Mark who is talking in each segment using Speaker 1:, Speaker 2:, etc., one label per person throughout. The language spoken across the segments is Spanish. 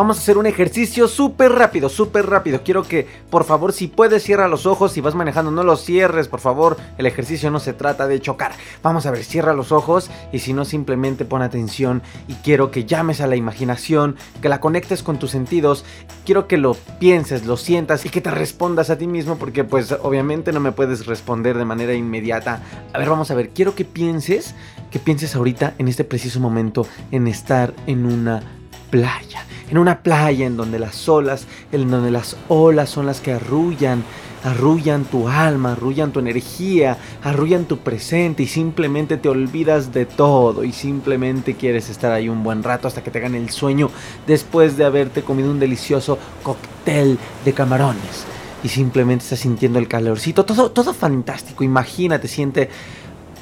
Speaker 1: Vamos a hacer un ejercicio súper rápido, súper rápido. Quiero que, por favor, si puedes, cierra los ojos. Si vas manejando, no los cierres, por favor. El ejercicio no se trata de chocar. Vamos a ver, cierra los ojos. Y si no, simplemente pon atención. Y quiero que llames a la imaginación, que la conectes con tus sentidos. Quiero que lo pienses, lo sientas y que te respondas a ti mismo. Porque, pues, obviamente no me puedes responder de manera inmediata. A ver, vamos a ver. Quiero que pienses, que pienses ahorita, en este preciso momento, en estar en una playa, en una playa en donde las olas, en donde las olas son las que arrullan, arrullan tu alma, arrullan tu energía, arrullan tu presente y simplemente te olvidas de todo y simplemente quieres estar ahí un buen rato hasta que te gane el sueño después de haberte comido un delicioso cóctel de camarones. Y simplemente estás sintiendo el calorcito, todo todo fantástico, imagínate, siente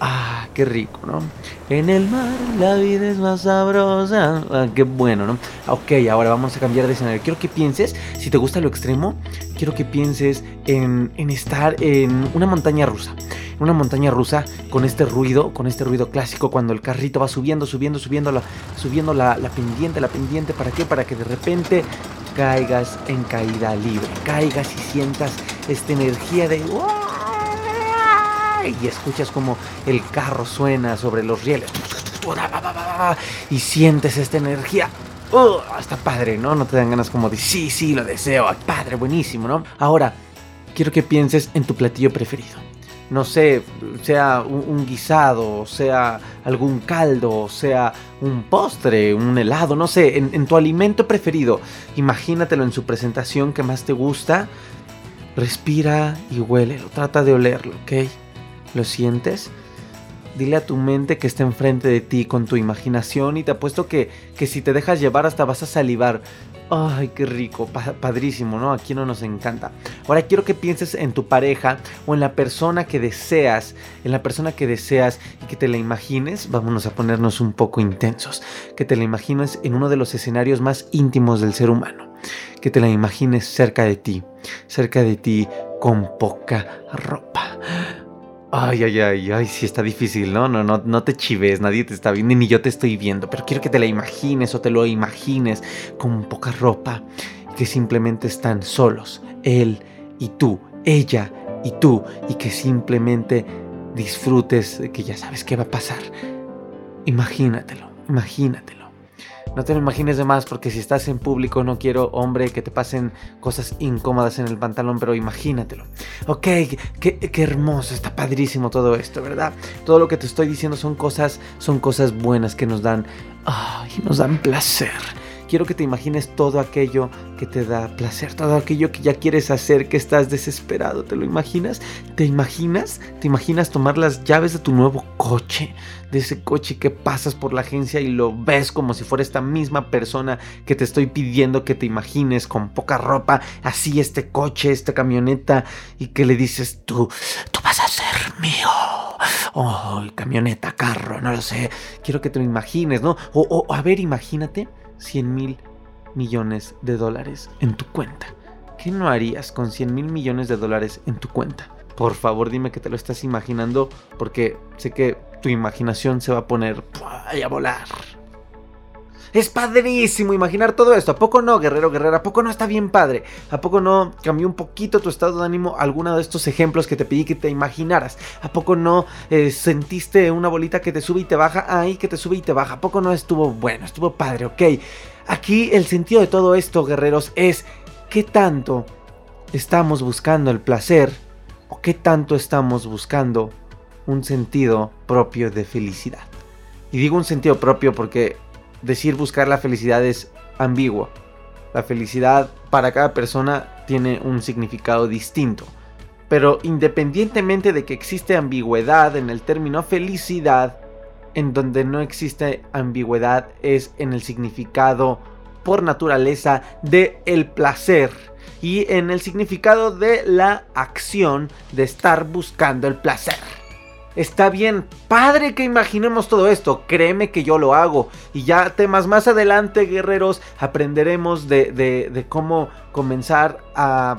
Speaker 1: Ah, qué rico, ¿no? En el mar la vida es más sabrosa. Ah, qué bueno, ¿no? Ok, ahora vamos a cambiar de escenario. Quiero que pienses, si te gusta lo extremo, quiero que pienses en, estar en una montaña rusa. Una montaña rusa con este ruido, con este ruido clásico cuando el carrito va subiendo, subiendo, subiendo la, subiendo la, la pendiente, la pendiente. ¿Para qué? Para que de repente caigas en caída libre. Caigas y sientas esta energía de y escuchas como el carro suena sobre los rieles y sientes esta energía. Uh, está padre, ¿no? No te dan ganas como de sí, sí, lo deseo, padre, buenísimo, ¿no? Ahora, quiero que pienses en tu platillo preferido. No sé, sea un, guisado, sea algún caldo, sea un postre, un helado, no sé, en, en tu alimento preferido. Imagínatelo en su presentación que más te gusta. Respira y huélelo, trata de olerlo, ¿ok? ¿Lo sientes? Dile a tu mente que está enfrente de ti con tu imaginación y te apuesto que, que si te dejas llevar hasta vas a salivar. Ay, qué rico, padrísimo, ¿no? Aquí no nos encanta. Ahora quiero que pienses en tu pareja o en la persona que deseas, en la persona que deseas y que te la imagines, vámonos a ponernos un poco intensos, que te la imagines en uno de los escenarios más íntimos del ser humano, que te la imagines cerca de ti, cerca de ti con poca ropa Ay, ay, ay, ay, sí está difícil, ¿no? No, no, no te chives, nadie te está viendo, ni yo te estoy viendo, pero quiero que te la imagines o te lo imagines con poca ropa, que simplemente están solos, él y tú, ella y tú, y que simplemente disfrutes que ya sabes qué va a pasar. Imagínatelo, imagínatelo. No te lo imagines de más porque si estás en público no quiero, hombre, que te pasen cosas incómodas en el pantalón, pero imagínatelo. Ok, qué, hermoso, está padrísimo todo esto, ¿verdad? Todo lo que te estoy diciendo son cosas, son cosas buenas que nos dan, ay, nos dan placer. Quiero que te imagines todo aquello que te da placer, todo aquello que ya quieres hacer, que estás desesperado. ¿Te lo imaginas? ¿Te imaginas? ¿Te imaginas tomar las llaves de tu nuevo coche? De ese coche que pasas por la agencia y lo ves como si fuera esta misma persona que te estoy pidiendo que te imagines con poca ropa, así este coche, esta camioneta, y que le dices tú, tú vas a ser mío. Oh, camioneta, carro, no lo sé. Quiero que te lo imagines, ¿no? O, o a ver, imagínate 100 mil millones de dólares en tu cuenta. ¿Qué no harías con 100 mil millones de dólares en tu cuenta? Por favor dime que te lo estás imaginando porque sé que tu imaginación se va a poner a volar. Es padrísimo imaginar todo esto. ¿A poco no, guerrero, guerrera? ¿A poco no está bien padre? ¿A poco no cambió un poquito tu estado de ánimo alguno de estos ejemplos que te pedí que te imaginaras? ¿A poco no eh, sentiste una bolita que te sube y te baja? Ahí que te sube y te baja. ¿A poco no estuvo bueno? Estuvo padre, ok. Aquí el sentido de todo esto, guerreros, es qué tanto estamos buscando el placer o qué tanto estamos buscando un sentido propio de felicidad. Y digo un sentido propio porque decir buscar la felicidad es ambiguo. La felicidad para cada persona tiene un significado distinto. Pero independientemente de que existe ambigüedad en el término felicidad, en donde no existe ambigüedad es en el significado por naturaleza de el placer y en el significado de la acción de estar buscando el placer. Está bien, padre que imaginemos todo esto, créeme que yo lo hago. Y ya temas más adelante, guerreros, aprenderemos de, cómo comenzar a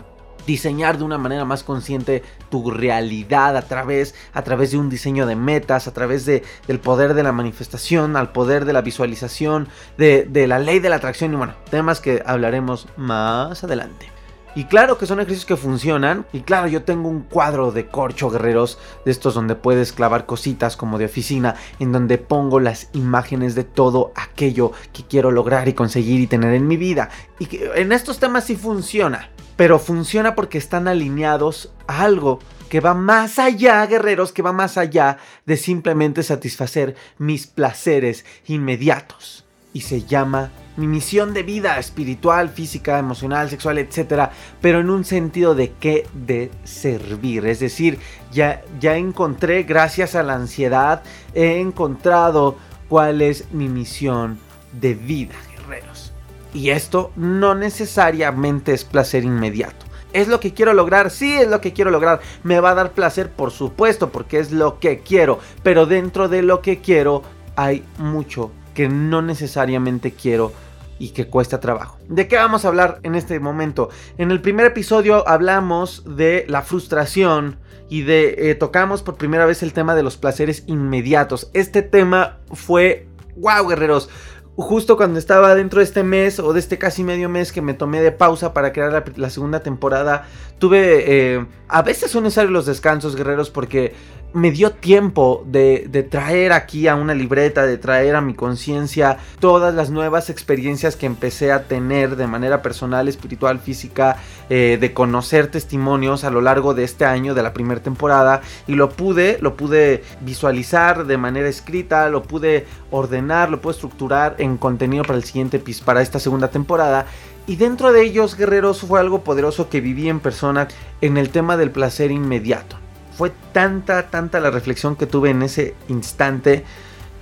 Speaker 1: diseñar de una manera más consciente tu realidad a través, a través de un diseño de metas, a través de, del poder de la manifestación, al poder de la visualización, de, de la ley de la atracción y bueno, temas que hablaremos más adelante. Y claro que son ejercicios que funcionan. Y claro, yo tengo un cuadro de corcho guerreros de estos donde puedes clavar cositas como de oficina, en donde pongo las imágenes de todo aquello que quiero lograr y conseguir y tener en mi vida. Y que en estos temas sí funciona. Pero funciona porque están alineados a algo que va más allá, guerreros, que va más allá de simplemente satisfacer mis placeres inmediatos. Y se llama mi misión de vida espiritual, física, emocional, sexual, etcétera, pero en un sentido de qué de servir, es decir, ya ya encontré gracias a la ansiedad he encontrado cuál es mi misión de vida, guerreros. Y esto no necesariamente es placer inmediato. ¿Es lo que quiero lograr? Sí, es lo que quiero lograr. ¿Me va a dar placer? Por supuesto, porque es lo que quiero. Pero dentro de lo que quiero hay mucho que no necesariamente quiero y que cuesta trabajo. ¿De qué vamos a hablar en este momento? En el primer episodio hablamos de la frustración y de eh, tocamos por primera vez el tema de los placeres inmediatos. Este tema fue wow, guerreros. Justo cuando estaba dentro de este mes o de este casi medio mes que me tomé de pausa para crear la, segunda temporada, tuve... Eh, a veces son necesarios los descansos, guerreros, porque me dio tiempo de, traer aquí a una libreta, de traer a mi conciencia todas las nuevas experiencias que empecé a tener de manera personal, espiritual, física, eh, de conocer testimonios a lo largo de este año, de la primera temporada, y lo pude, lo pude visualizar de manera escrita, lo pude ordenar, lo pude estructurar en contenido para el siguiente, para esta segunda temporada. Y dentro de ellos, guerreros, fue algo poderoso que viví en persona en el tema del placer inmediato fue tanta, tanta la reflexión que tuve en ese instante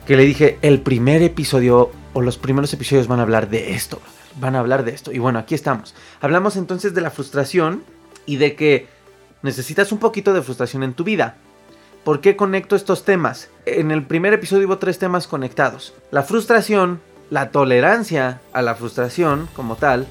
Speaker 1: que le dije, el primer episodio o los primeros episodios van a hablar de esto, van a hablar de esto. Y bueno, aquí estamos. Hablamos entonces de la frustración y de que necesitas un poquito de frustración en tu vida. ¿Por qué conecto estos temas? En el primer episodio hubo tres temas conectados. La frustración, la tolerancia a la frustración como tal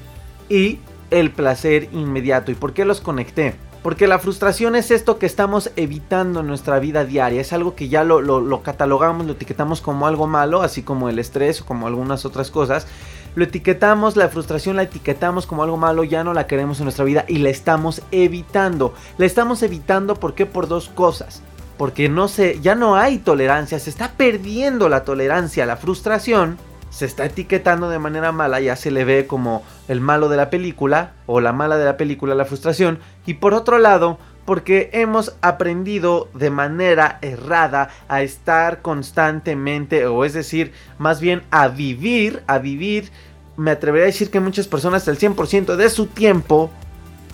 Speaker 1: y el placer inmediato. ¿Y por qué los conecté? Porque la frustración es esto que estamos evitando en nuestra vida diaria. Es algo que ya lo, catalogamos, lo etiquetamos como algo malo, así como el estrés o como algunas otras cosas. Lo etiquetamos, la frustración la etiquetamos como algo malo, ya no la queremos en nuestra vida y la estamos evitando. La estamos evitando porque por dos cosas. Porque no sé, ya no hay tolerancia, se está perdiendo la tolerancia la frustración se está etiquetando de manera mala, ya se le ve como el malo de la película o la mala de la película, la frustración. Y por otro lado, porque hemos aprendido de manera errada a estar constantemente, o es decir, más bien a vivir, a vivir, me atrevería a decir que muchas personas el 100% de su tiempo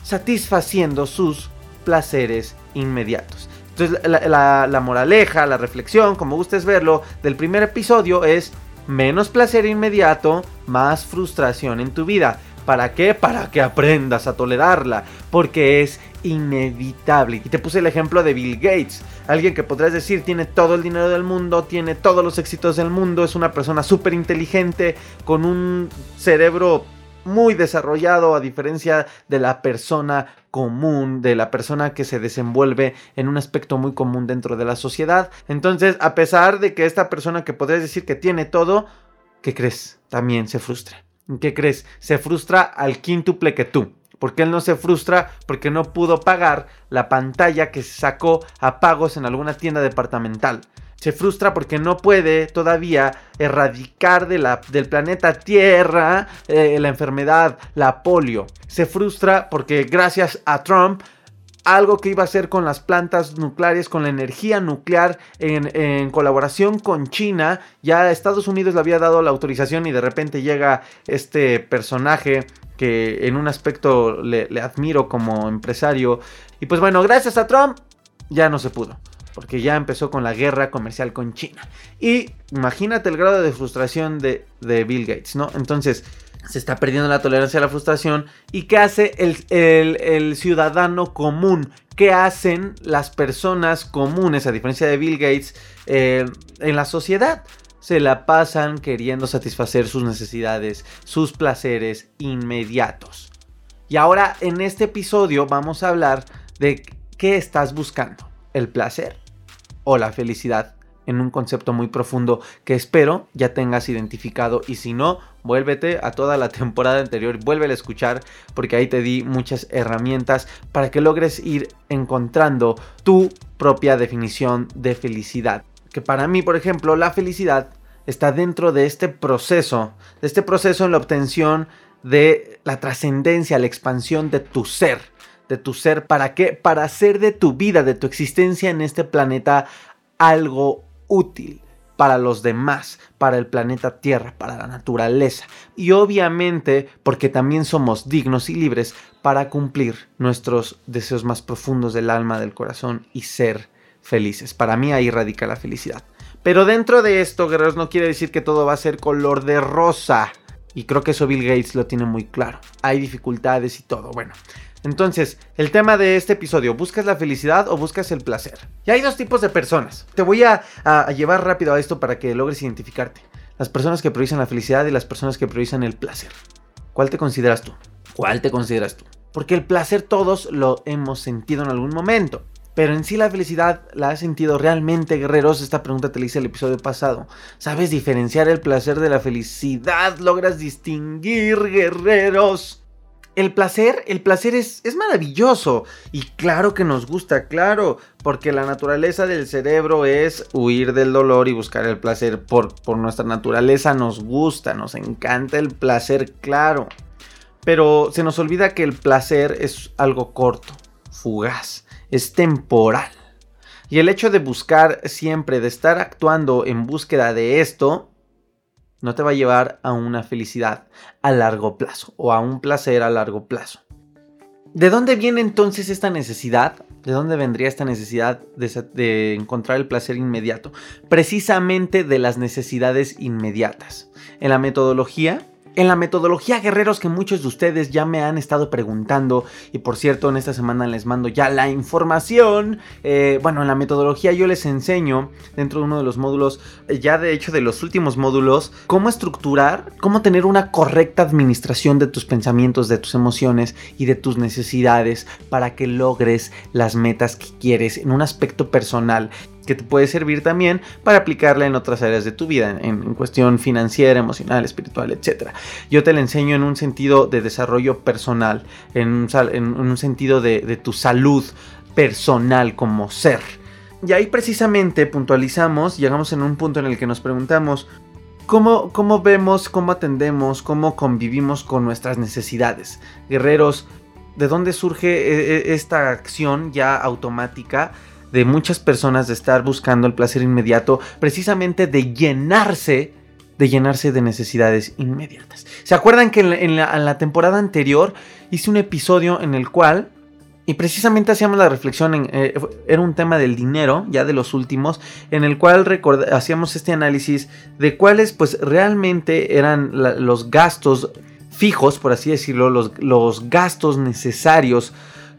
Speaker 1: satisfaciendo sus placeres inmediatos. Entonces la, la moraleja, la reflexión, como gustes verlo, del primer episodio es menos placer inmediato, más frustración en tu vida. ¿Para qué? Para que aprendas a tolerarla, porque es inevitable. Y te puse el ejemplo de Bill Gates, alguien que podrías decir tiene todo el dinero del mundo, tiene todos los éxitos del mundo, es una persona súper inteligente, con un cerebro muy desarrollado a diferencia de la persona común, de la persona que se desenvuelve en un aspecto muy común dentro de la sociedad. Entonces, a pesar de que esta persona que podrías decir que tiene todo, ¿qué crees? También se frustra. ¿Qué crees? Se frustra al quíntuple que tú. Porque él no se frustra porque no pudo pagar la pantalla que se sacó a pagos en alguna tienda departamental. Se frustra porque no puede todavía erradicar de la, del planeta Tierra eh, la enfermedad, la polio. Se frustra porque gracias a Trump algo que iba a hacer con las plantas nucleares, con la energía nuclear, en, colaboración con China. Ya Estados Unidos le había dado la autorización y de repente llega este personaje que en un aspecto le, le admiro como empresario. Y pues bueno, gracias a Trump ya no se pudo porque ya empezó con la guerra comercial con China. Y imagínate el grado de frustración de, de Bill Gates, ¿no? Entonces, se está perdiendo la tolerancia a la frustración. ¿Y qué hace el, ciudadano común? ¿Qué hacen las personas comunes, a diferencia de Bill Gates, eh, en la sociedad? Se la pasan queriendo satisfacer sus necesidades, sus placeres inmediatos. Y ahora en este episodio vamos a hablar de qué estás buscando. ¿El placer o la felicidad? en un concepto muy profundo que espero ya tengas identificado y si no, vuélvete a toda la temporada anterior, vuelve a escuchar porque ahí te di muchas herramientas para que logres ir encontrando tu propia definición de felicidad. Que para mí, por ejemplo, la felicidad está dentro de este proceso, de este proceso en la obtención de la trascendencia, la expansión de tu ser, de tu ser, ¿para qué? Para hacer de tu vida, de tu existencia en este planeta algo útil para los demás, para el planeta Tierra, para la naturaleza y obviamente porque también somos dignos y libres para cumplir nuestros deseos más profundos del alma, del corazón y ser felices. Para mí ahí radica la felicidad. Pero dentro de esto, guerreros, no quiere decir que todo va a ser color de rosa. Y creo que eso Bill Gates lo tiene muy claro. Hay dificultades y todo. Bueno, entonces, el tema de este episodio, ¿buscas la felicidad o buscas el placer? Y hay dos tipos de personas. Te voy a, llevar rápido a esto para que logres identificarte. Las personas que priorizan la felicidad y las personas que priorizan el placer. ¿Cuál te consideras tú? ¿Cuál te consideras tú? Porque el placer todos lo hemos sentido en algún momento. Pero en sí la felicidad la has sentido realmente, guerreros. Esta pregunta te la hice el episodio pasado. ¿Sabes diferenciar el placer de la felicidad? ¿Logras distinguir, guerreros? El placer, el placer es, es, maravilloso y claro que nos gusta, claro, porque la naturaleza del cerebro es huir del dolor y buscar el placer. Por, por nuestra naturaleza nos gusta, nos encanta el placer, claro. Pero se nos olvida que el placer es algo corto, fugaz, es temporal. Y el hecho de buscar siempre, de estar actuando en búsqueda de esto, no te va a llevar a una felicidad a largo plazo o a un placer a largo plazo. ¿De dónde viene entonces esta necesidad? ¿De dónde vendría esta necesidad de, encontrar el placer inmediato? Precisamente de las necesidades inmediatas. En la metodología en la metodología guerreros que muchos de ustedes ya me han estado preguntando y por cierto en esta semana les mando ya la información. Eh, bueno, en la metodología yo les enseño dentro de uno de los módulos, eh, ya de hecho de los últimos módulos, cómo estructurar, cómo tener una correcta administración de tus pensamientos, de tus emociones y de tus necesidades para que logres las metas que quieres en un aspecto personal que te puede servir también para aplicarla en otras áreas de tu vida, en, cuestión financiera, emocional, espiritual, etc. Yo te la enseño en un sentido de desarrollo personal, en un, sentido de, tu salud personal como ser. Y ahí precisamente puntualizamos, llegamos en un punto en el que nos preguntamos, ¿Cómo, ¿Cómo, vemos, cómo atendemos, cómo convivimos con nuestras necesidades? Guerreros, ¿de dónde surge eh, eh, esta acción ya automática de muchas personas de estar buscando el placer inmediato, precisamente de llenarse, de llenarse de necesidades inmediatas. ¿Se acuerdan que en la, temporada anterior hice un episodio en el cual y precisamente hacíamos la reflexión, en, eh, era un tema del dinero, ya de los últimos, en el cual hacíamos este análisis de cuáles pues realmente eran los gastos fijos, por así decirlo, los, los gastos necesarios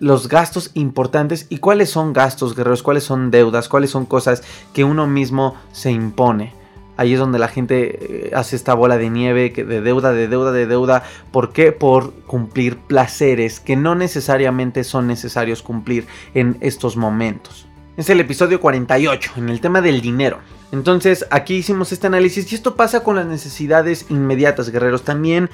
Speaker 1: los gastos importantes y cuáles son gastos guerreros, cuáles son deudas, cuáles son cosas que uno mismo se impone. Ahí es donde la gente eh, hace esta bola de nieve de deuda, de deuda, de deuda. ¿Por qué? Por cumplir placeres que no necesariamente son necesarios cumplir en estos momentos. Es el episodio 48, en el tema del dinero. Entonces, aquí hicimos este análisis y esto pasa con las necesidades inmediatas, guerreros. También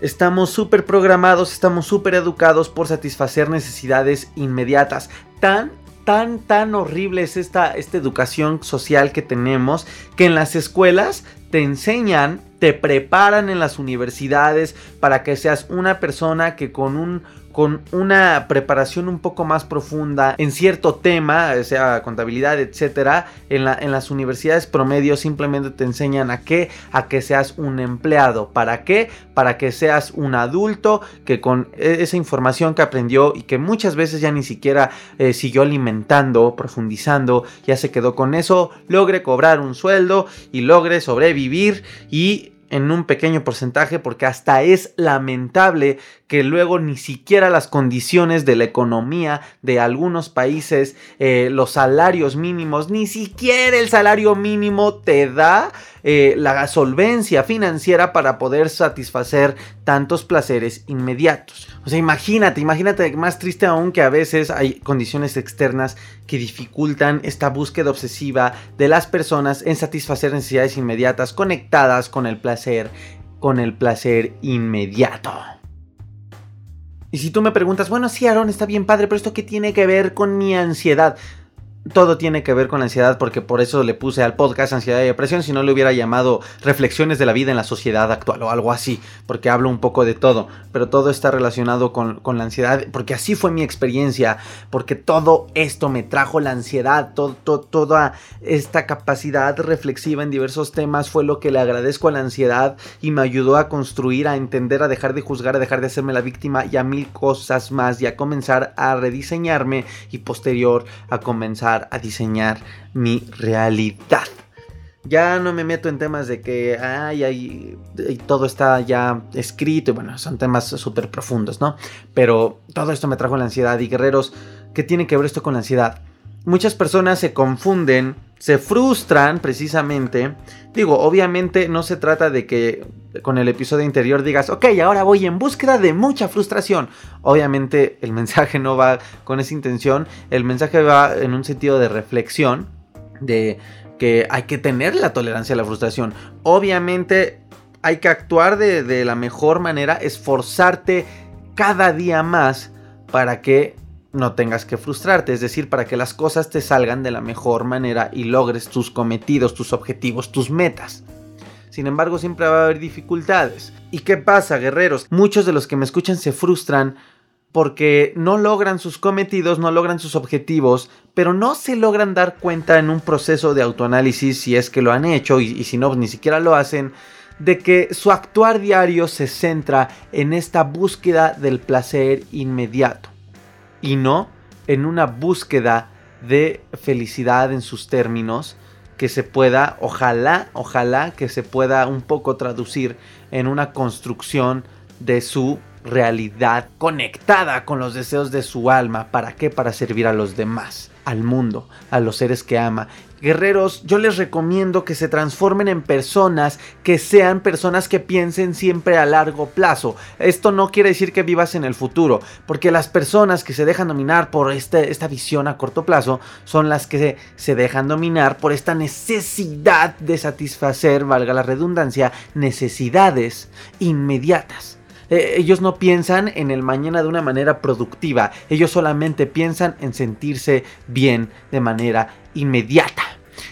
Speaker 1: estamos súper programados, estamos súper educados por satisfacer necesidades inmediatas. Tan, tan, tan horrible es esta, esta educación social que tenemos que en las escuelas te enseñan, te preparan en las universidades para que seas una persona que con un con una preparación un poco más profunda en cierto tema, sea contabilidad, etcétera, en, en las universidades promedio simplemente te enseñan a qué, a que seas un empleado. ¿Para qué? Para que seas un adulto que con e, esa información que aprendió y que muchas veces ya ni siquiera eh, siguió alimentando, profundizando, ya se quedó con eso, logre cobrar un sueldo y logre sobrevivir y en un pequeño porcentaje porque hasta es lamentable que luego ni siquiera las condiciones de la economía de algunos países, eh, los salarios mínimos, ni siquiera el salario mínimo te da eh, la solvencia financiera para poder satisfacer tantos placeres inmediatos. O sea, imagínate, imagínate más triste aún que a veces hay condiciones externas que dificultan esta búsqueda obsesiva de las personas en satisfacer necesidades inmediatas conectadas con el placer, con el placer inmediato. Y si tú me preguntas, bueno, sí, Aaron, está bien padre, pero esto qué tiene que ver con mi ansiedad? Todo tiene que ver con la ansiedad porque por eso le puse al podcast ansiedad y depresión, si no le hubiera llamado reflexiones de la vida en la sociedad actual o algo así, porque hablo un poco de todo, pero todo está relacionado con, la ansiedad, porque así fue mi experiencia, porque todo esto me trajo la ansiedad, toda esta capacidad reflexiva en diversos temas fue lo que le agradezco a la ansiedad y me ayudó a construir, a entender, a dejar de juzgar, a dejar de hacerme la víctima y a mil cosas más y a comenzar a rediseñarme y posterior a comenzar a diseñar mi realidad. Ya no me meto en temas de que ay, todo está ya escrito y bueno, son temas súper profundos, ¿no? Pero todo esto me trajo la ansiedad y guerreros, ¿qué tiene que ver esto con la ansiedad? Muchas personas se confunden, se frustran precisamente. Digo, obviamente no se trata de que con el episodio anterior digas, ok, ahora voy en búsqueda de mucha frustración. Obviamente el mensaje no va con esa intención, el mensaje va en un sentido de reflexión, de que hay que tener la tolerancia a la frustración. Obviamente hay que actuar de, de la mejor manera, esforzarte cada día más para que no tengas que frustrarte, es decir, para que las cosas te salgan de la mejor manera y logres tus cometidos, tus objetivos, tus metas. Sin embargo, siempre va a haber dificultades. ¿Y qué pasa, guerreros? Muchos de los que me escuchan se frustran porque no logran sus cometidos, no logran sus objetivos, pero no se logran dar cuenta en un proceso de autoanálisis si es que lo han hecho y, si no, ni siquiera lo hacen, de que su actuar diario se centra en esta búsqueda del placer inmediato y no en una búsqueda de felicidad en sus términos que se pueda, ojalá, ojalá que se pueda un poco traducir en una construcción de su realidad conectada con los deseos de su alma. ¿Para qué? Para servir a los demás, al mundo, a los seres que ama Guerreros, yo les recomiendo que se transformen en personas que sean personas que piensen siempre a largo plazo. Esto no quiere decir que vivas en el futuro, porque las personas que se dejan dominar por este, esta visión a corto plazo son las que se dejan dominar por esta necesidad de satisfacer, valga la redundancia, necesidades inmediatas. Eh, ellos no piensan en el mañana de una manera productiva, ellos solamente piensan en sentirse bien de manera inmediata.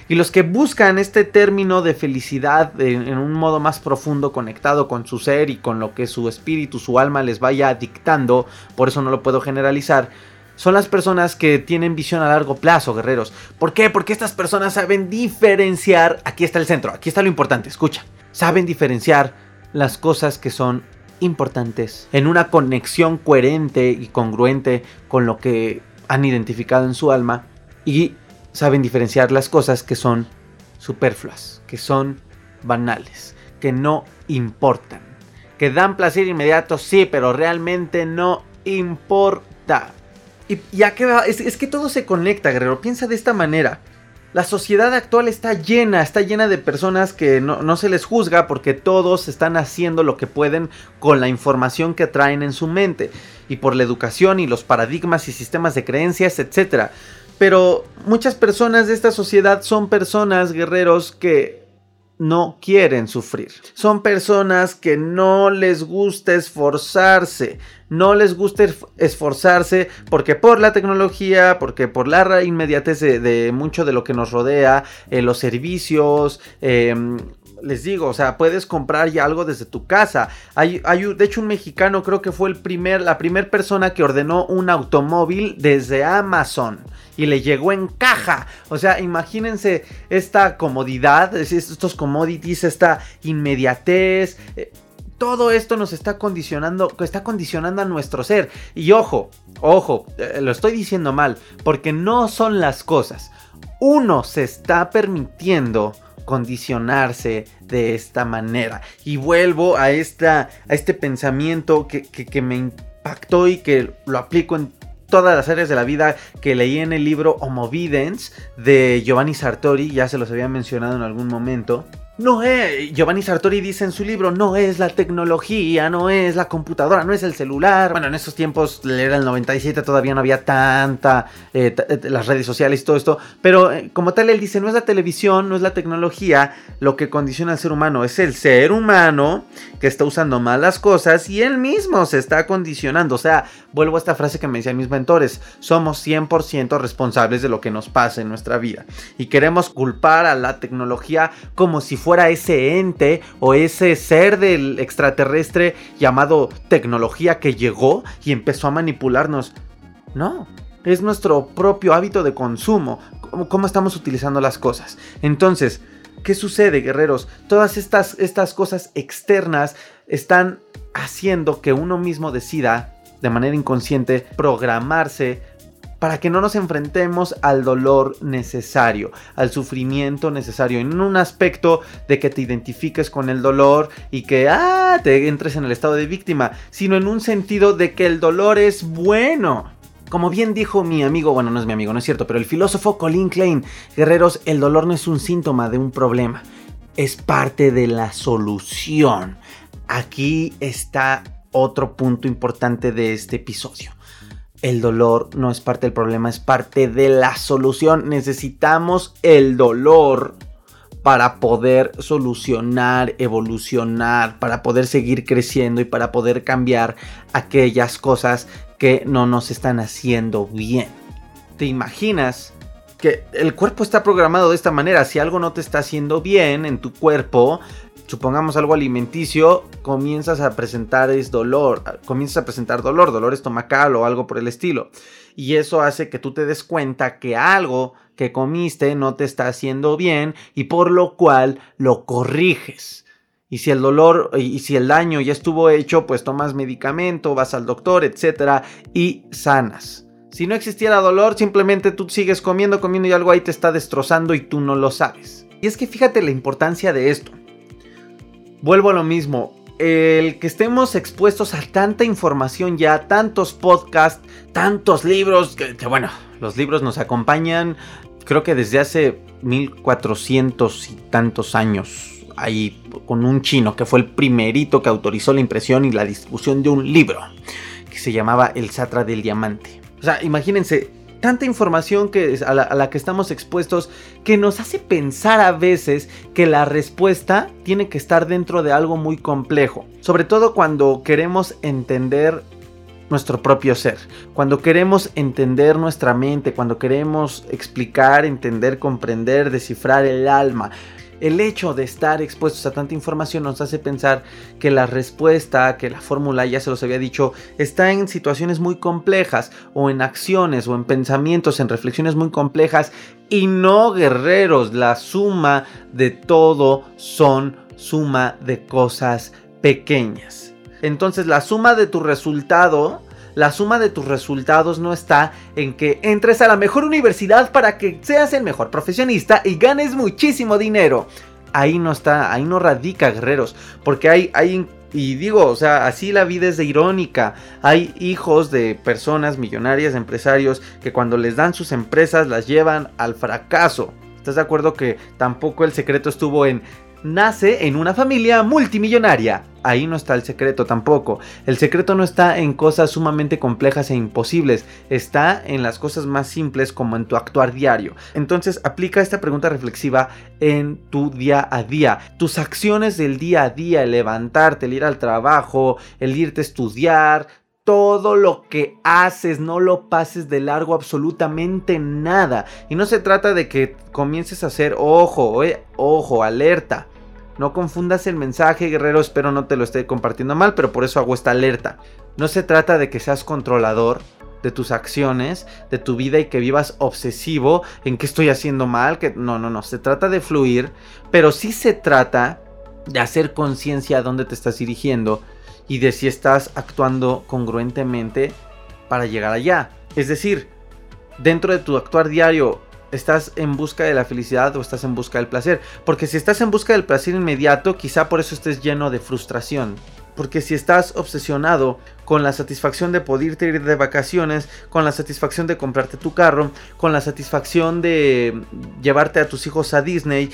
Speaker 1: Y los que buscan este término de felicidad en, un modo más profundo, conectado con su ser y con lo que su espíritu, su alma les vaya dictando, por eso no lo puedo generalizar, son las personas que tienen visión a largo plazo, guerreros. ¿Por qué? Porque estas personas saben diferenciar, aquí está el centro, aquí está lo importante, escucha, saben diferenciar las cosas que son importantes, en una conexión coherente y congruente con lo que han identificado en su alma y saben diferenciar las cosas que son superfluas, que son banales, que no importan, que dan placer inmediato, sí, pero realmente no importa. Y ya que es, es que todo se conecta, guerrero. Piensa de esta manera. La sociedad actual está llena, está llena de personas que no, no, se les juzga porque todos están haciendo lo que pueden con la información que traen en su mente y por la educación y los paradigmas y sistemas de creencias, etc. Pero muchas personas de esta sociedad son personas, guerreros, que no quieren sufrir. Son personas que no les gusta esforzarse. No les gusta esforzarse porque por la tecnología, porque por la inmediatez de, mucho de lo que nos rodea, eh, los servicios, em, les digo, o sea, puedes comprar ya algo desde tu casa. Hay, hay, de hecho, un mexicano creo que fue el primer, la primera persona que ordenó un automóvil desde Amazon y le llegó en caja. O sea, imagínense esta comodidad, estos commodities, esta inmediatez. Eh, todo esto nos está condicionando, está condicionando a nuestro ser. Y ojo, ojo, eh, lo estoy diciendo mal, porque no son las cosas. Uno se está permitiendo condicionarse de esta manera. Y vuelvo a, esta, a este pensamiento que, que me impactó y que lo aplico en todas las áreas de la vida que leí en el libro Homovidence de Giovanni Sartori, ya se los había mencionado en algún momento. No es, Giovanni Sartori dice en su libro, no es la tecnología, no es la computadora, no es el celular. Bueno, en esos tiempos, era el 97, todavía no había tanta, eh, eh, las redes sociales y todo esto. Pero eh, como tal, él dice, no es la televisión, no es la tecnología lo que condiciona al ser humano, es el ser humano que está usando malas cosas y él mismo se está condicionando. O sea, vuelvo a esta frase que me decían mis mentores, somos 100% responsables de lo que nos pasa en nuestra vida. Y queremos culpar a la tecnología como si fuera fuera ese ente o ese ser del extraterrestre llamado tecnología que llegó y empezó a manipularnos. No, es nuestro propio hábito de consumo, cómo, estamos utilizando las cosas. Entonces, ¿qué sucede, guerreros? Todas estas, estas cosas externas están haciendo que uno mismo decida de manera inconsciente programarse para que no nos enfrentemos al dolor necesario, al sufrimiento necesario, en un aspecto de que te identifiques con el dolor y que ah, te entres en el estado de víctima, sino en un sentido de que el dolor es bueno. Como bien dijo mi amigo, bueno, no es mi amigo, no es cierto, pero el filósofo Colin Klein, guerreros, el dolor no es un síntoma de un problema, es parte de la solución. Aquí está otro punto importante de este episodio el dolor no es parte del problema, es parte de la solución. Necesitamos el dolor para poder solucionar, evolucionar, para poder seguir creciendo y para poder cambiar aquellas cosas que no nos están haciendo bien. ¿Te imaginas que el cuerpo está programado de esta manera? Si algo no te está haciendo bien en tu cuerpo, supongamos algo alimenticio, comienzas a presentar es dolor, comienzas a presentar dolor, dolor estomacal o algo por el estilo. Y eso hace que tú te des cuenta que algo que comiste no te está haciendo bien y por lo cual lo corriges. Y si el dolor y si el daño ya estuvo hecho, pues tomas medicamento, vas al doctor, etcétera y sanas. Si no existiera dolor, simplemente tú sigues comiendo, comiendo y algo ahí te está destrozando y tú no lo sabes. Y es que fíjate la importancia de esto vuelvo a lo mismo. El que estemos expuestos a tanta información ya, tantos podcasts, tantos libros, que, bueno, los libros nos acompañan creo que desde hace 1400 y tantos años. Ahí con un chino que fue el primerito que autorizó la impresión y la distribución de un libro que se llamaba El Satra del Diamante. O sea, imagínense, tanta información que, a, la, que estamos expuestos que nos hace pensar a veces que la respuesta tiene que estar dentro de algo muy complejo. Sobre todo cuando queremos entender nuestro propio ser, cuando queremos entender nuestra mente, cuando queremos explicar, entender, comprender, descifrar el alma el hecho de estar expuestos a tanta información nos hace pensar que la respuesta, que la fórmula, ya se los había dicho, está en situaciones muy complejas o en acciones o en pensamientos, en reflexiones muy complejas y no guerreros. La suma de todo son suma de cosas pequeñas. Entonces la suma de tu resultado la suma de tus resultados no está en que entres a la mejor universidad para que seas el mejor profesionista y ganes muchísimo dinero. Ahí no está, ahí no radica, guerreros, porque hay, hay y digo, o sea, así la vida es de irónica. Hay hijos de personas millonarias, empresarios, que cuando les dan sus empresas las llevan al fracaso. ¿Estás de acuerdo que tampoco el secreto estuvo en nace en una familia multimillonaria. Ahí no está el secreto tampoco. El secreto no está en cosas sumamente complejas e imposibles, está en las cosas más simples como en tu actuar diario. Entonces aplica esta pregunta reflexiva en tu día a día. Tus acciones del día a día, el levantarte, el ir al trabajo, el irte a estudiar, todo lo que haces, no lo pases de largo absolutamente nada. Y no se trata de que comiences a hacer, ojo, eh, ojo, alerta. No confundas el mensaje, guerrero, espero no te lo esté compartiendo mal, pero por eso hago esta alerta. No se trata de que seas controlador de tus acciones, de tu vida y que vivas obsesivo en que estoy haciendo mal, que no, no, no, se trata de fluir, pero sí se trata de hacer conciencia a dónde te estás dirigiendo y de si estás actuando congruentemente para llegar allá. Es decir, dentro de tu actuar diario, ¿estás en busca de la felicidad o estás en busca del placer? Porque si estás en busca del placer inmediato, quizá por eso estés lleno de frustración. Porque si estás obsesionado con la satisfacción de poder ir de vacaciones, con la satisfacción de comprarte tu carro, con la satisfacción de llevarte a tus hijos a Disney,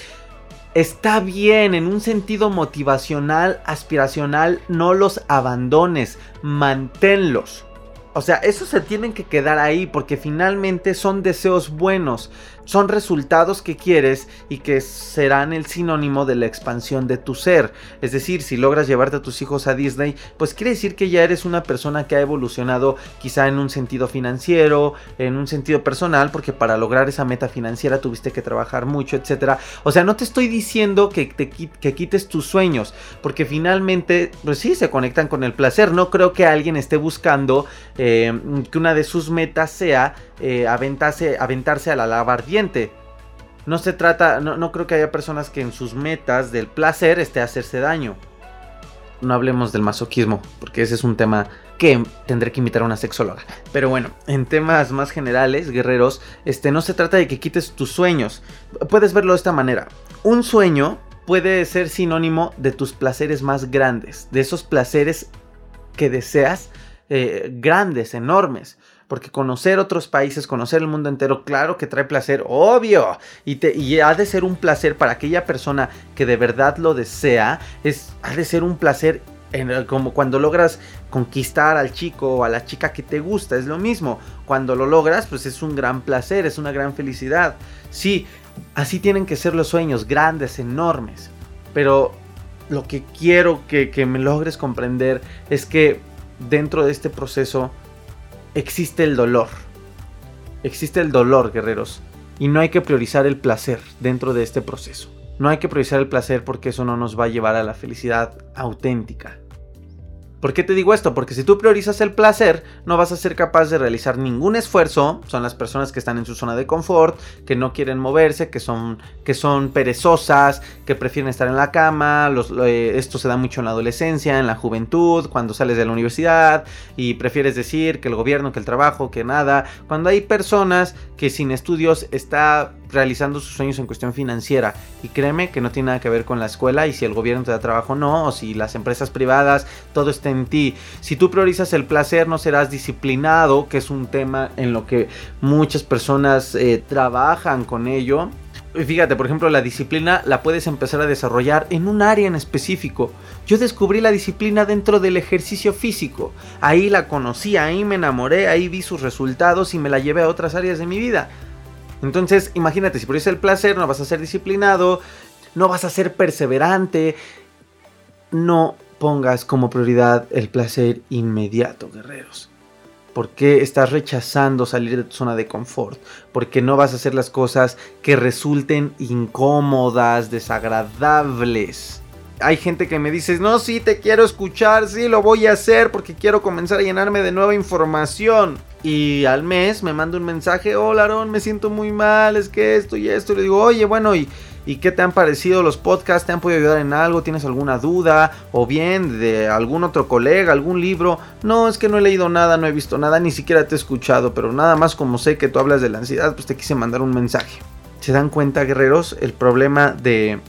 Speaker 1: Está bien, en un sentido motivacional, aspiracional, no los abandones, manténlos. O sea, esos se tienen que quedar ahí porque finalmente son deseos buenos son resultados que quieres y que serán el sinónimo de la expansión de tu ser. Es decir, si logras llevarte a tus hijos a Disney, pues quiere decir que ya eres una persona que ha evolucionado quizá en un sentido financiero, en un sentido personal, porque para lograr esa meta financiera tuviste que trabajar mucho, etc. O sea, no te estoy diciendo que, te, que quites tus sueños, porque finalmente, pues sí, se conectan con el placer. No creo que alguien esté buscando eh, que una de sus metas sea eh, aventarse, aventarse a la lava ardiente. No se trata, no, creo que haya personas que en sus metas del placer esté hacerse daño. No hablemos del masoquismo, porque ese es un tema que tendré que invitar a una sexóloga. Pero bueno, en temas más generales, guerreros, este no se trata de que quites tus sueños. Puedes verlo de esta manera. Un sueño puede ser sinónimo de tus placeres más grandes, de esos placeres que deseas eh, grandes, enormes. Porque conocer otros países, conocer el mundo entero, claro que trae placer, obvio. Y, te, y ha de ser un placer para aquella persona que de verdad lo desea. Es, ha de ser un placer en como cuando logras conquistar al chico o a la chica que te gusta. Es lo mismo. Cuando lo logras, pues es un gran placer, es una gran felicidad. Sí, así tienen que ser los sueños, grandes, enormes. Pero lo que quiero que, que me logres comprender es que dentro de este proceso existe el dolor. Existe el dolor, guerreros. Y no hay que priorizar el placer dentro de este proceso. No hay que priorizar el placer porque eso no nos va a llevar a la felicidad auténtica. ¿Por qué te digo esto? Porque si tú priorizas el placer, no vas a ser capaz de realizar ningún esfuerzo. Son las personas que están en su zona de confort, que no quieren moverse, que son, que son perezosas, que prefieren estar en la cama. Eh, esto se da mucho en la adolescencia, en la juventud, cuando sales de la universidad y prefieres decir que el gobierno, que el trabajo, que nada. Cuando hay personas que sin estudios está realizando sus sueños en cuestión financiera. Y créeme que no tiene nada que ver con la escuela y si el gobierno te da trabajo no, o si las empresas privadas, todo está en ti. Si tú priorizas el placer, no serás disciplinado, que es un tema en lo que muchas personas eh, trabajan con ello. Fíjate, por ejemplo, la disciplina la puedes empezar a desarrollar en un área en específico. Yo descubrí la disciplina dentro del ejercicio físico. Ahí la conocí, ahí me enamoré, ahí vi sus resultados y me la llevé a otras áreas de mi vida. Entonces, imagínate, si eso el placer, no vas a ser disciplinado, no vas a ser perseverante. No pongas como prioridad el placer inmediato, guerreros. ¿Por qué estás rechazando salir de tu zona de confort? Porque no vas a hacer las cosas que resulten incómodas, desagradables. Hay gente que me dice, no, sí, te quiero escuchar, sí, lo voy a hacer porque quiero comenzar a llenarme de nueva información. Y al mes me manda un mensaje, hola Aaron, me siento muy mal, es que esto y esto. Y le digo, oye, bueno, ¿y, ¿y qué te han parecido los podcasts? ¿Te han podido ayudar en algo? ¿Tienes alguna duda? O bien de algún otro colega, algún libro. No, es que no he leído nada, no he visto nada, ni siquiera te he escuchado. Pero nada más como sé que tú hablas de la ansiedad, pues te quise mandar un mensaje. ¿Se dan cuenta, guerreros? El problema de,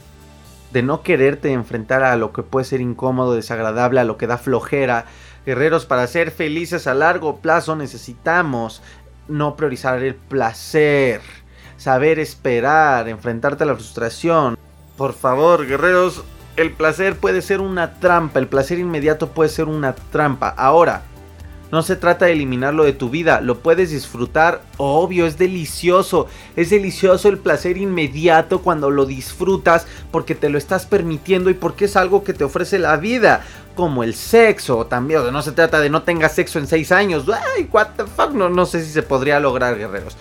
Speaker 1: de no quererte enfrentar a lo que puede ser incómodo, desagradable, a lo que da flojera Guerreros, para ser felices a largo plazo necesitamos no priorizar el placer. saber esperar, enfrentarte a la frustración. Por favor, guerreros, el placer puede ser una trampa, el placer inmediato puede ser una trampa. Ahora, no se trata de eliminarlo de tu vida, lo puedes disfrutar, obvio, es delicioso, es delicioso el placer inmediato cuando lo disfrutas porque te lo estás permitiendo y porque es algo que te ofrece la vida, como el sexo también, no se trata de no tengas sexo en 6 años, ay, what the fuck, no, no sé si se podría lograr, guerreros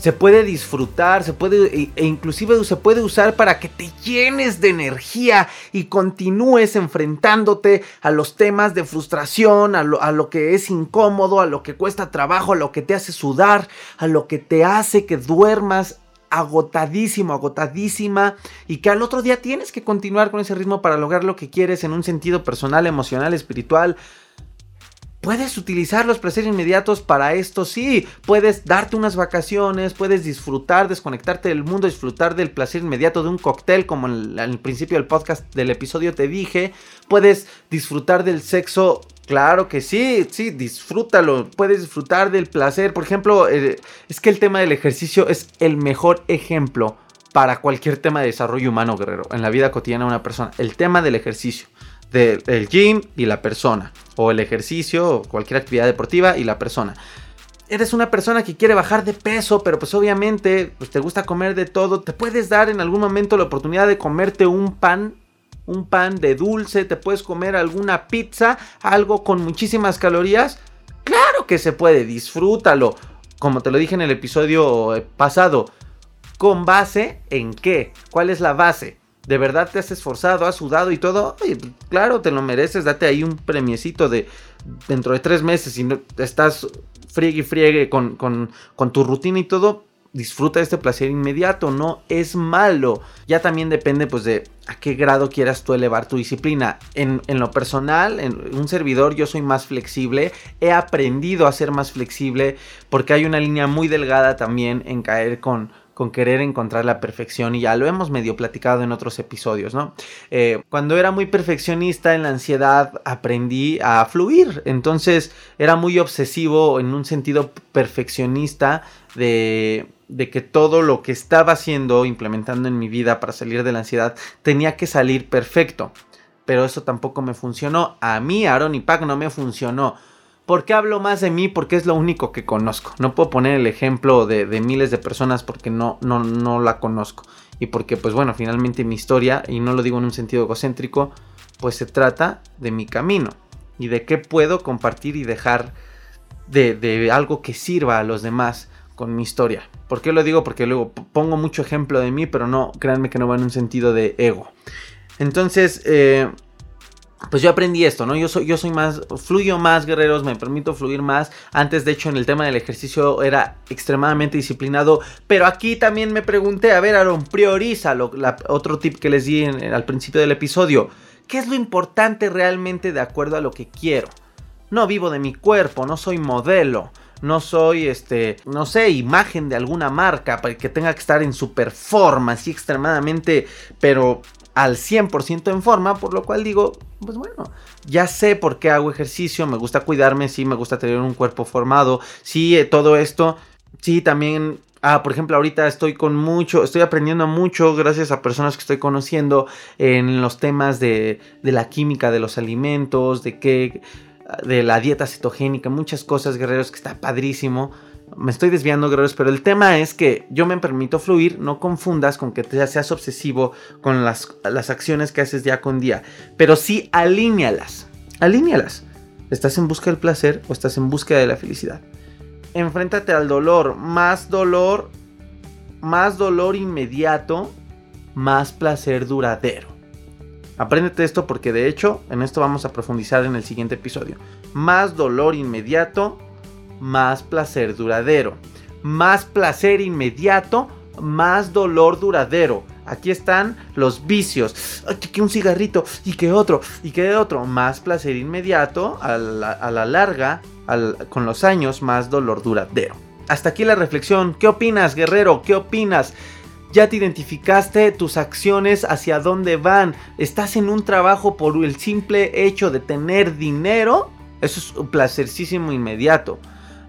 Speaker 1: se puede disfrutar, se puede e, e inclusive se puede usar para que te llenes de energía y continúes enfrentándote a los temas de frustración, a lo, a lo, que es incómodo, a lo que cuesta trabajo, a lo que te hace sudar, a lo que te hace que duermas agotadísimo, agotadísima y que al otro día tienes que continuar con ese ritmo para lograr lo que quieres en un sentido personal, emocional, espiritual, Puedes utilizar los placeres inmediatos para esto, sí. Puedes darte unas vacaciones, puedes disfrutar, desconectarte del mundo, disfrutar del placer inmediato de un cóctel, como en el, principio del podcast del episodio te dije. Puedes disfrutar del sexo, claro que sí, sí, disfrútalo. Puedes disfrutar del placer. Por ejemplo, eh, es que el tema del ejercicio es el mejor ejemplo para cualquier tema de desarrollo humano, guerrero, en la vida cotidiana de una persona. El tema del ejercicio del gym y la persona, o el ejercicio, o cualquier actividad deportiva y la persona. Eres una persona que quiere bajar de peso, pero pues obviamente pues te gusta comer de todo. Te puedes dar en algún momento la oportunidad de comerte un pan, un pan de dulce, te puedes comer alguna pizza, algo con muchísimas calorías. Claro que se puede, disfrútalo. Como te lo dije en el episodio pasado, ¿con base en qué? ¿Cuál es la base? De verdad te has esforzado, has sudado y todo, claro, te lo mereces, date ahí un premiecito de dentro de tres meses y no, estás friegue y friegue con, con, con tu rutina y todo, disfruta de este placer inmediato, no es malo. Ya también depende pues de a qué grado quieras tú elevar tu disciplina. En, en, lo personal, en un servidor yo soy más flexible, he aprendido a ser más flexible porque hay una línea muy delgada también en caer con con querer encontrar la perfección y ya lo hemos medio platicado en otros episodios, ¿no? Eh, cuando era muy perfeccionista en la ansiedad aprendí a fluir, entonces era muy obsesivo en un sentido perfeccionista de, de que todo lo que estaba haciendo, implementando en mi vida para salir de la ansiedad, tenía que salir perfecto. Pero eso tampoco me funcionó. A mí, Aaron y Pac, no me funcionó. ¿Por qué hablo más de mí? Porque es lo único que conozco. No puedo poner el ejemplo de, miles de personas porque no, no, no la conozco. Y porque, pues bueno, finalmente mi historia, y no lo digo en un sentido egocéntrico, pues se trata de mi camino. Y de qué puedo compartir y dejar de, de algo que sirva a los demás con mi historia. ¿Por qué lo digo? Porque luego pongo mucho ejemplo de mí, pero no, créanme que no va en un sentido de ego. Entonces, eh, pues yo aprendí esto, ¿no? Yo soy, yo soy más, fluyo más, guerreros, me permito fluir más. Antes, de hecho, en el tema del ejercicio era extremadamente disciplinado. Pero aquí también me pregunté, a ver, Aaron, prioriza otro tip que les di al principio del episodio. ¿Qué es lo importante realmente de acuerdo a lo que quiero? No vivo de mi cuerpo, no soy modelo no soy, este, no sé, imagen de alguna marca para que tenga que estar en su performance y extremadamente, pero al 100% en forma, por lo cual digo, pues bueno, ya sé por qué hago ejercicio, me gusta cuidarme, sí, me gusta tener un cuerpo formado, sí, eh, todo esto, sí, también Ah, por ejemplo, ahorita estoy con mucho, estoy aprendiendo mucho gracias a personas que estoy conociendo en los temas de, de la química de los alimentos, de qué, de la dieta cetogénica, muchas cosas, guerreros, que está padrísimo me estoy desviando, guerreros, pero el tema es que yo me permito fluir, no confundas con que te seas obsesivo con las, las acciones que haces día con día, pero sí alíñalas, alíñalas. ¿Estás en busca del placer o estás en busca de la felicidad? Enfréntate al dolor, más dolor, más dolor inmediato, más placer duradero. Apréndete esto porque de hecho en esto vamos a profundizar en el siguiente episodio. Más dolor inmediato, más placer duradero. Más placer inmediato, más dolor duradero. Aquí están los vicios. que un cigarrito y que otro y que otro. Más placer inmediato, a la, larga, con los años, más dolor duradero. Hasta aquí la reflexión. ¿Qué opinas, guerrero? ¿Qué opinas? Ya te identificaste tus acciones hacia dónde van. ¿Estás en un trabajo por el simple hecho de tener dinero? Eso es un placercísimo inmediato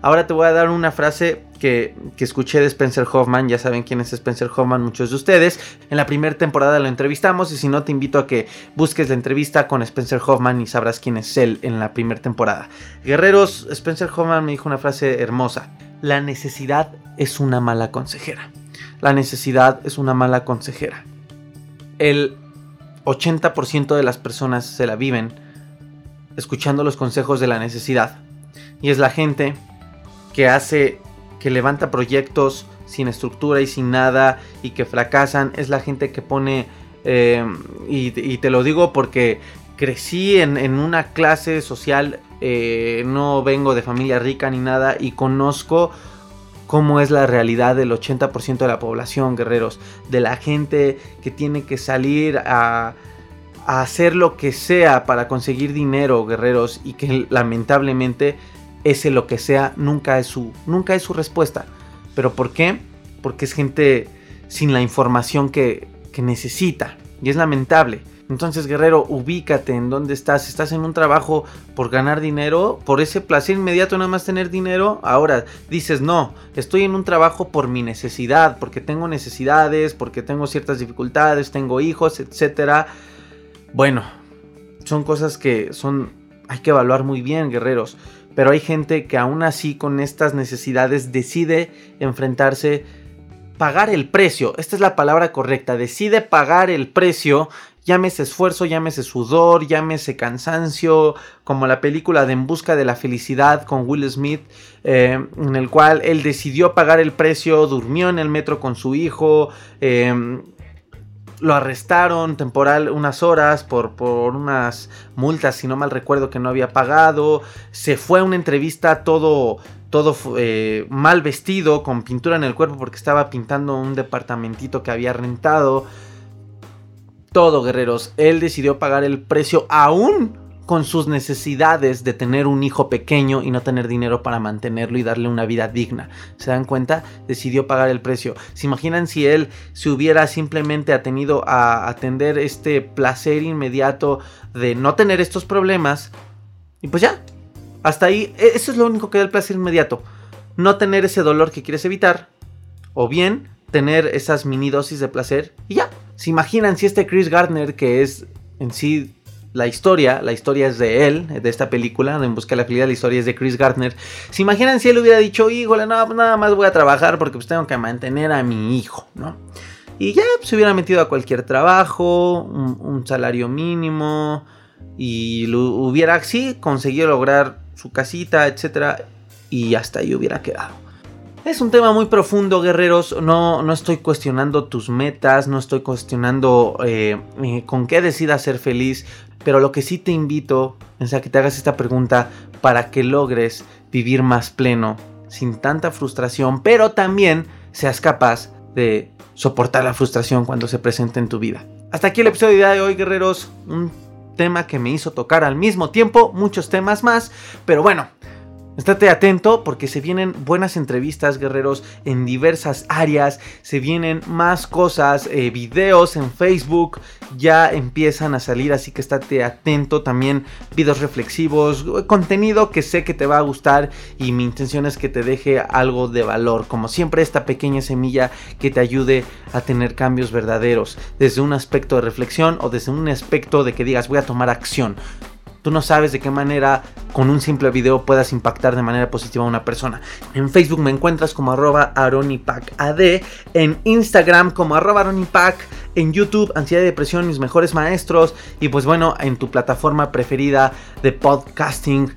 Speaker 1: Ahora te voy a dar una frase que, escuché de Spencer Hoffman. Ya saben quién es Spencer Hoffman, muchos de ustedes. En la primera temporada lo entrevistamos y si no te invito a que busques la entrevista con Spencer Hoffman y sabrás quién es él en la primera temporada. Guerreros, Spencer Hoffman me dijo una frase hermosa. La necesidad es una mala consejera. La necesidad es una mala consejera. El 80% de las personas se la viven escuchando los consejos de la necesidad. Y es la gente que hace, que levanta proyectos sin estructura y sin nada y que fracasan, es la gente que pone, eh, y, te lo digo porque crecí en, una clase social, eh, no vengo de familia rica ni nada y conozco cómo es la realidad del 80% de la población, guerreros, de la gente que tiene que salir a, a hacer lo que sea para conseguir dinero, guerreros, y que lamentablemente ese lo que sea nunca es su, nunca es su respuesta. ¿Pero por qué? Porque es gente sin la información que, que necesita. Y es lamentable. Entonces, guerrero, ubícate en dónde estás. Estás en un trabajo por ganar dinero, por ese placer inmediato nada más tener dinero. Ahora dices, no, estoy en un trabajo por mi necesidad, porque tengo necesidades, porque tengo ciertas dificultades, tengo hijos, etcétera. Bueno, son cosas que son hay que evaluar muy bien, guerreros. Pero hay gente que aún así con estas necesidades decide enfrentarse, pagar el precio. Esta es la palabra correcta. Decide pagar el precio. Llámese esfuerzo, llámese sudor, llámese cansancio, como la película de En Busca de la Felicidad con Will Smith, eh, en el cual él decidió pagar el precio, durmió en el metro con su hijo, eh, lo arrestaron temporal unas horas por, por unas multas, si no mal recuerdo, que no había pagado. Se fue a una entrevista todo, todo eh, mal vestido, con pintura en el cuerpo porque estaba pintando un departamentito que había rentado. Todo, guerreros. Él decidió pagar el precio aún con sus necesidades de tener un hijo pequeño y no tener dinero para mantenerlo y darle una vida digna. ¿Se dan cuenta? Decidió pagar el precio. ¿Se imaginan si él se hubiera simplemente atenido a atender este placer inmediato de no tener estos problemas? Y pues ya, hasta ahí, e, eso es lo único que da el placer inmediato. No tener ese dolor que quieres evitar. O bien tener esas mini dosis de placer y ya. ¿Se imaginan si este Chris Gardner, que es en sí la historia, la historia es de él, de esta película, En Busca de la Felicidad, la historia es de Chris Gardner. ¿Se imaginan si él hubiera dicho, híjole, no, nada más voy a trabajar porque pues tengo que mantener a mi hijo, ¿no? Y ya pues, se hubiera metido a cualquier trabajo, un, salario mínimo, y lo hubiera así conseguido lograr su casita, etcétera, y hasta ahí hubiera quedado. Es un tema muy profundo, guerreros. No, no estoy cuestionando tus metas, no estoy cuestionando eh, eh, con qué decidas ser feliz. Pero lo que sí te invito es a que te hagas esta pregunta para que logres vivir más pleno, sin tanta frustración, pero también seas capaz de soportar la frustración cuando se presente en tu vida. Hasta aquí el episodio de hoy, guerreros. Un tema que me hizo tocar al mismo tiempo muchos temas más, pero bueno, Estate atento porque se vienen buenas entrevistas, guerreros, en diversas áreas. Se vienen más cosas, eh, videos en Facebook ya empiezan a salir, así que estate atento. También videos reflexivos, contenido que sé que te va a gustar y mi intención es que te deje algo de valor. Como siempre, esta pequeña semilla que te ayude a tener cambios verdaderos, desde un aspecto de reflexión o desde un aspecto de que digas voy a tomar acción. Tú no sabes de qué manera con un simple video puedas impactar de manera positiva a una persona. En Facebook me encuentras como arroba aronipacad, en Instagram como arroba aronipac, en YouTube Ansiedad y Depresión, mis mejores maestros y pues bueno, en tu plataforma preferida de podcasting.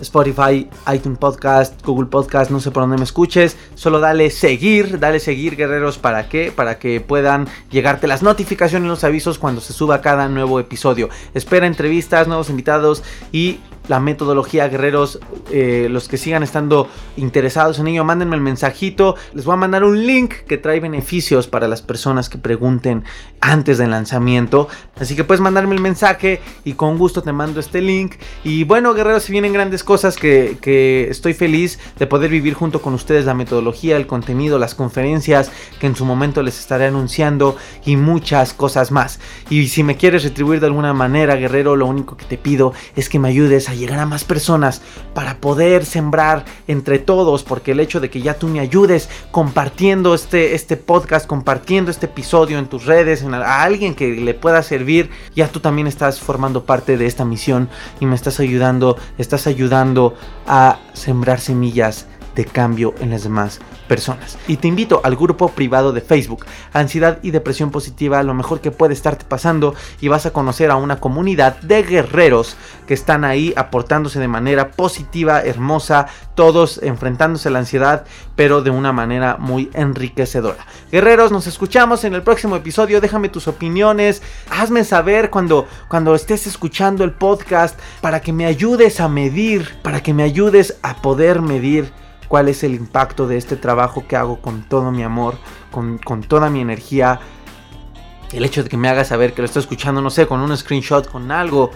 Speaker 1: Spotify, iTunes Podcast, Google Podcast, no sé por dónde me escuches, solo dale seguir, dale seguir guerreros, ¿para qué? Para que puedan llegarte las notificaciones y los avisos cuando se suba cada nuevo episodio. Espera entrevistas, nuevos invitados y la metodología, guerreros. Eh, los que sigan estando interesados en ello, mándenme el mensajito. Les voy a mandar un link que trae beneficios para las personas que pregunten antes del lanzamiento. Así que puedes mandarme el mensaje y con gusto te mando este link. Y bueno, guerreros, si vienen grandes cosas que, que estoy feliz de poder vivir junto con ustedes la metodología, el contenido, las conferencias que en su momento les estaré anunciando y muchas cosas más. Y si me quieres retribuir de alguna manera, guerrero, lo único que te pido es que me ayudes a llegar a más personas, para poder sembrar entre todos, porque el hecho de que ya tú me ayudes compartiendo este, este podcast, compartiendo este episodio en tus redes, a, alguien que le pueda servir, ya tú también estás formando parte de esta misión y me estás ayudando, estás ayudando a sembrar semillas de cambio en las demás personas. Y te invito al grupo privado de Facebook, Ansiedad y Depresión Positiva, lo mejor que puede estarte pasando y vas a conocer a una comunidad de guerreros que están ahí aportándose de manera positiva, hermosa, todos enfrentándose a la ansiedad, pero de una manera muy enriquecedora. Guerreros, nos escuchamos en el próximo episodio, déjame tus opiniones, hazme saber cuando, cuando estés escuchando el podcast para que me ayudes a medir, para que me ayudes a poder medir cuál es el impacto de este trabajo que hago con todo mi amor, con, toda mi energía. El hecho de que me hagas saber que lo estoy escuchando, no sé, con un screenshot, con algo,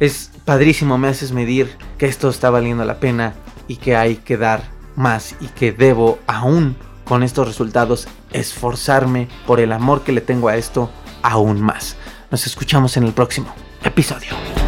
Speaker 1: es padrísimo, me haces medir que esto está valiendo la pena y que hay que dar más y que debo aún con estos resultados esforzarme por el amor que le tengo a esto aún más. Nos escuchamos en el próximo episodio.